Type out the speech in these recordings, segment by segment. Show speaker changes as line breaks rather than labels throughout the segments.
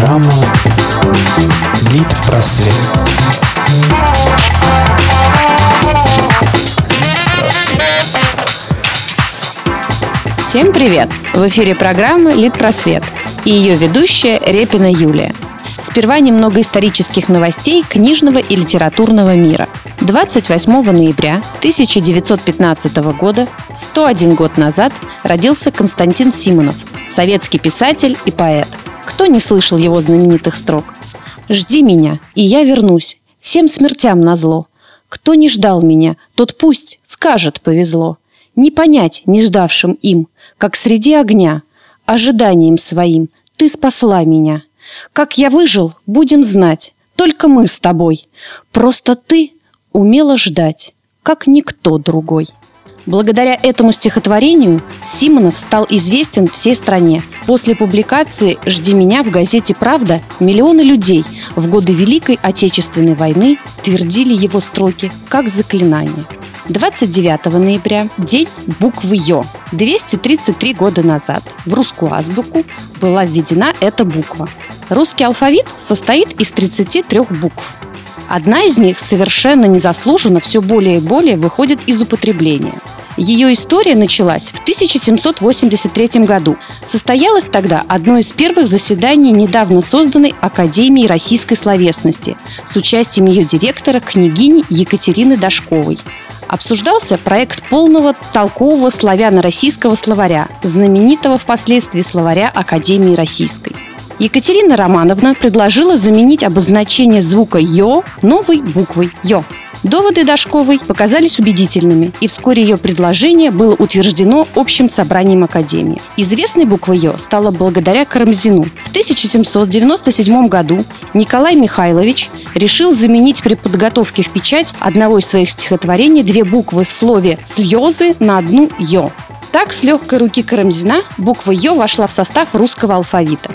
Программа Лид-просвет.
Всем привет! В эфире программа «Литпросвет» и ее ведущая Репина Юлия. Сперва немного исторических новостей книжного и литературного мира. 28 ноября 1915 года, 101 год назад, родился Константин Симонов, советский писатель и поэт. Кто не слышал его знаменитых строк? «Жди меня, и я вернусь, всем смертям назло. Кто не ждал меня, тот пусть скажет повезло. Не понять не ждавшим им, как среди огня, ожиданием своим ты спасла меня. Как я выжил, будем знать, только мы с тобой. Просто ты умела ждать, как никто другой. Благодаря этому стихотворению Симонов стал известен всей стране. После публикации «Жди меня» в газете «Правда» миллионы людей в годы Великой Отечественной войны твердили его строки как заклинание. 29 ноября – день буквы «Ё». 233 года назад в русскую азбуку была введена эта буква. Русский алфавит состоит из 33 букв. Одна из них совершенно незаслуженно все более и более выходит из употребления. Ее история началась в 1783 году. Состоялось тогда одно из первых заседаний недавно созданной Академии российской словесности с участием ее директора княгини Екатерины Дашковой. Обсуждался проект полного толкового славяно-российского словаря, знаменитого впоследствии словаря Академии Российской. Екатерина Романовна предложила заменить обозначение звука «ё» новой буквой «ё». Доводы Дашковой показались убедительными, и вскоре ее предложение было утверждено общим собранием Академии. Известной буквой «ё» стала благодаря Карамзину. В 1797 году Николай Михайлович решил заменить при подготовке в печать одного из своих стихотворений две буквы в слове «слезы» на одну «ё». Так, с легкой руки Карамзина буква «ё» вошла в состав русского алфавита.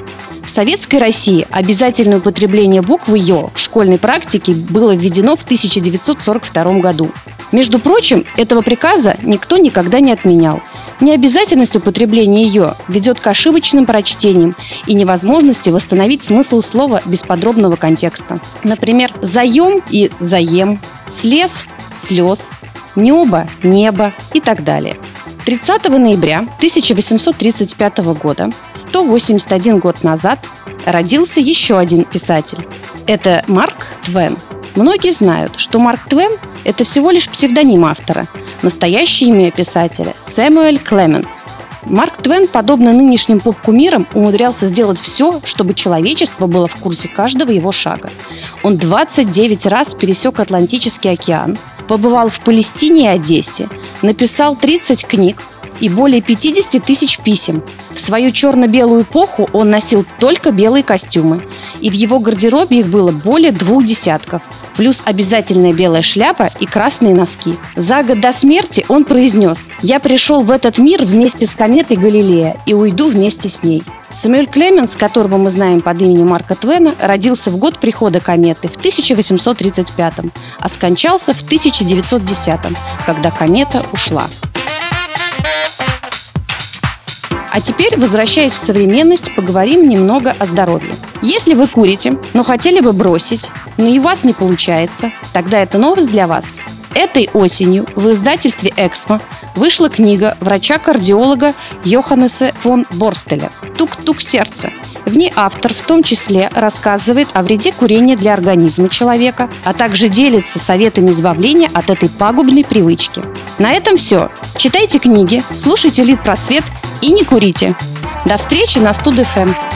Советской России обязательное употребление буквы «ё» в школьной практике было введено в 1942 году. Между прочим, этого приказа никто никогда не отменял. Необязательность употребления ее ведет к ошибочным прочтениям и невозможности восстановить смысл слова без подробного контекста. Например, «заем» и «заем», «слез» – «слез», «небо» – «небо» и так далее – 30 ноября 1835 года, 181 год назад, родился еще один писатель. Это Марк Твен. Многие знают, что Марк Твен – это всего лишь псевдоним автора. Настоящее имя писателя – Сэмюэль Клеменс. Марк Твен, подобно нынешним поп-кумирам, умудрялся сделать все, чтобы человечество было в курсе каждого его шага. Он 29 раз пересек Атлантический океан, побывал в Палестине и Одессе, написал 30 книг и более 50 тысяч писем. В свою черно-белую эпоху он носил только белые костюмы, и в его гардеробе их было более двух десятков, плюс обязательная белая шляпа и красные носки. За год до смерти он произнес «Я пришел в этот мир вместе с кометой Галилея и уйду вместе с ней». Самуэль Клеменс, которого мы знаем под именем Марка Твена, родился в год прихода кометы в 1835, а скончался в 1910, когда комета ушла. А теперь, возвращаясь в современность, поговорим немного о здоровье. Если вы курите, но хотели бы бросить, но и у вас не получается, тогда это новость для вас. Этой осенью в издательстве «Эксмо» вышла книга врача-кардиолога Йоханнеса фон Борстеля «Тук-тук сердце». В ней автор в том числе рассказывает о вреде курения для организма человека, а также делится советами избавления от этой пагубной привычки. На этом все. Читайте книги, слушайте Лид Просвет и не курите. До встречи на Студ ФМ.